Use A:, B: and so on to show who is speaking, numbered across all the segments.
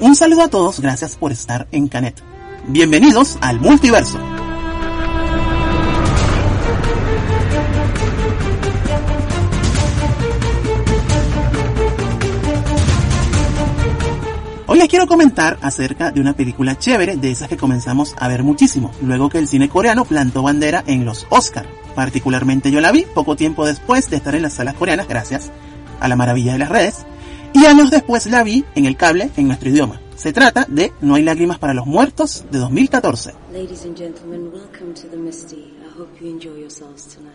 A: Un saludo a todos, gracias por estar en Canet. Bienvenidos al multiverso. Hoy les quiero comentar acerca de una película chévere de esas que comenzamos a ver muchísimo, luego que el cine coreano plantó bandera en los Oscar. Particularmente yo la vi poco tiempo después de estar en las salas coreanas gracias a la maravilla de las redes, y años después la vi en el cable en nuestro idioma. Se trata de No hay lágrimas para los muertos de 2014. Ladies and gentlemen, welcome to the Misty. I hope you enjoy yourselves tonight.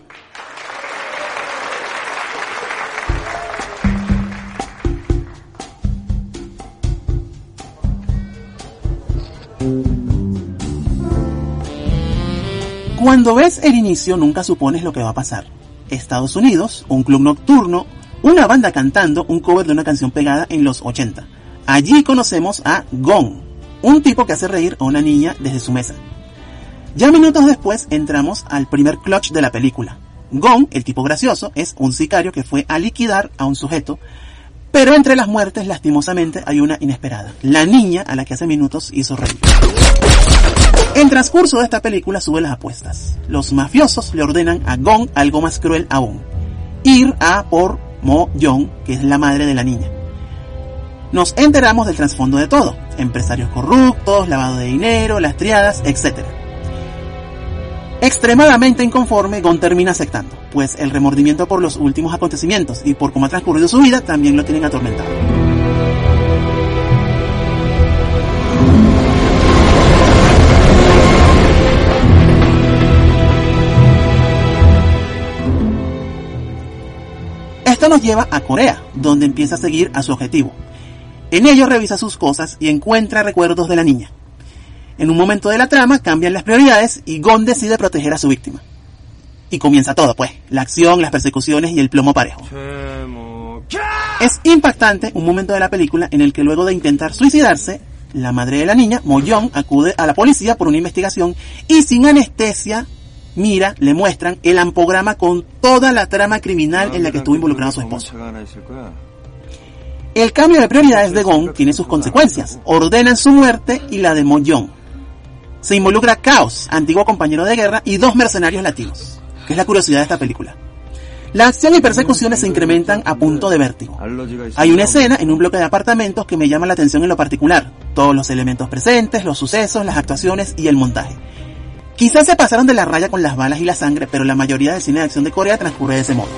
A: Cuando ves el inicio nunca supones lo que va a pasar. Estados Unidos, un club nocturno, una banda cantando un cover de una canción pegada en los 80. Allí conocemos a Gong, un tipo que hace reír a una niña desde su mesa. Ya minutos después entramos al primer clutch de la película. Gong, el tipo gracioso, es un sicario que fue a liquidar a un sujeto, pero entre las muertes lastimosamente hay una inesperada, la niña a la que hace minutos hizo reír. En transcurso de esta película sube las apuestas. Los mafiosos le ordenan a Gong algo más cruel aún. Ir a por Mo Young, que es la madre de la niña. Nos enteramos del trasfondo de todo, empresarios corruptos, lavado de dinero, las triadas, etc. Extremadamente inconforme, Gon termina aceptando, pues el remordimiento por los últimos acontecimientos y por cómo ha transcurrido su vida también lo tienen atormentado. Nos lleva a Corea, donde empieza a seguir a su objetivo. En ello revisa sus cosas y encuentra recuerdos de la niña. En un momento de la trama cambian las prioridades y Gon decide proteger a su víctima. Y comienza todo, pues, la acción, las persecuciones y el plomo parejo. Es impactante un momento de la película en el que luego de intentar suicidarse, la madre de la niña, Moyong, acude a la policía por una investigación y sin anestesia mira, le muestran el ampograma con toda la trama criminal en la que estuvo involucrado su esposo. El cambio de prioridades de Gong tiene sus consecuencias. Ordenan su muerte y la de Mo Se involucra Chaos, antiguo compañero de guerra, y dos mercenarios latinos, que es la curiosidad de esta película. La acción y persecuciones se incrementan a punto de vértigo. Hay una escena en un bloque de apartamentos que me llama la atención en lo particular. Todos los elementos presentes, los sucesos, las actuaciones y el montaje. Quizás se pasaron de la raya con las balas y la sangre, pero la mayoría del cine de acción de Corea transcurre de ese modo.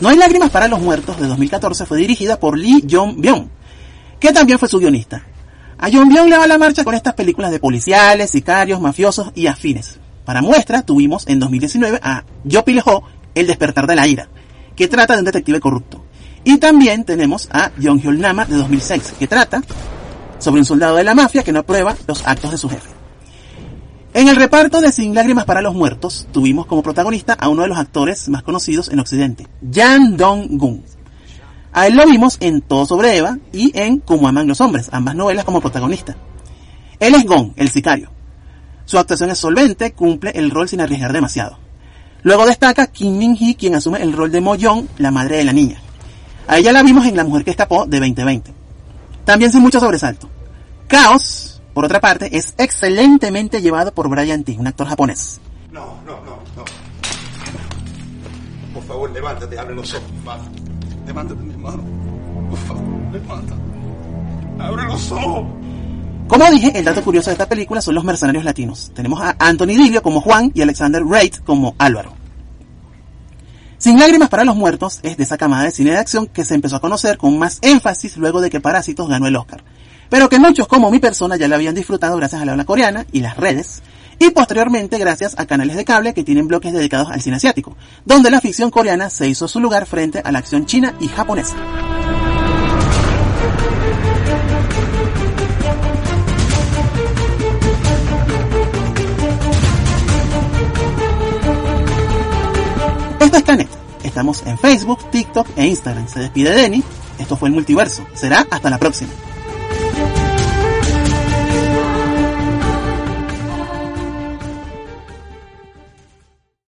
A: No hay lágrimas para los muertos de 2014 fue dirigida por Lee Jong-byung, que también fue su guionista. A Jong-byung le va la marcha con estas películas de policiales, sicarios, mafiosos y afines. Para muestra tuvimos en 2019 a Yo Ho, El despertar de la ira, que trata de un detective corrupto. Y también tenemos a Jong Hyul Nama de 2006, que trata sobre un soldado de la mafia que no aprueba los actos de su jefe. En el reparto de Sin Lágrimas para los Muertos, tuvimos como protagonista a uno de los actores más conocidos en Occidente, Jan Dong-gun. A él lo vimos en Todo sobre Eva y en Como aman los hombres, ambas novelas como protagonista. Él es Gong, el sicario. Su actuación es solvente, cumple el rol sin arriesgar demasiado. Luego destaca Kim Min-hee, quien asume el rol de Mo Young, la madre de la niña. A ella la vimos en La Mujer que Escapó de 2020. También sin mucho sobresalto. Caos, por otra parte, es excelentemente llevado por Brian T, un actor japonés. No, no, no, no. Por favor, levántate, abre los ojos. Levántate, mi hermano. Por favor, levántate. Abre los ojos. Como dije, el dato curioso de esta película son los mercenarios latinos. Tenemos a Anthony Divio como Juan y Alexander Wright como Álvaro. Sin lágrimas para los muertos es de esa camada de cine de acción que se empezó a conocer con más énfasis luego de que Parásitos ganó el Oscar. Pero que muchos como mi persona ya la habían disfrutado gracias a la habla coreana y las redes, y posteriormente gracias a canales de cable que tienen bloques dedicados al cine asiático, donde la ficción coreana se hizo su lugar frente a la acción china y japonesa. Estamos en Facebook, TikTok e Instagram. Se despide Denny. Esto fue el multiverso. Será hasta la próxima.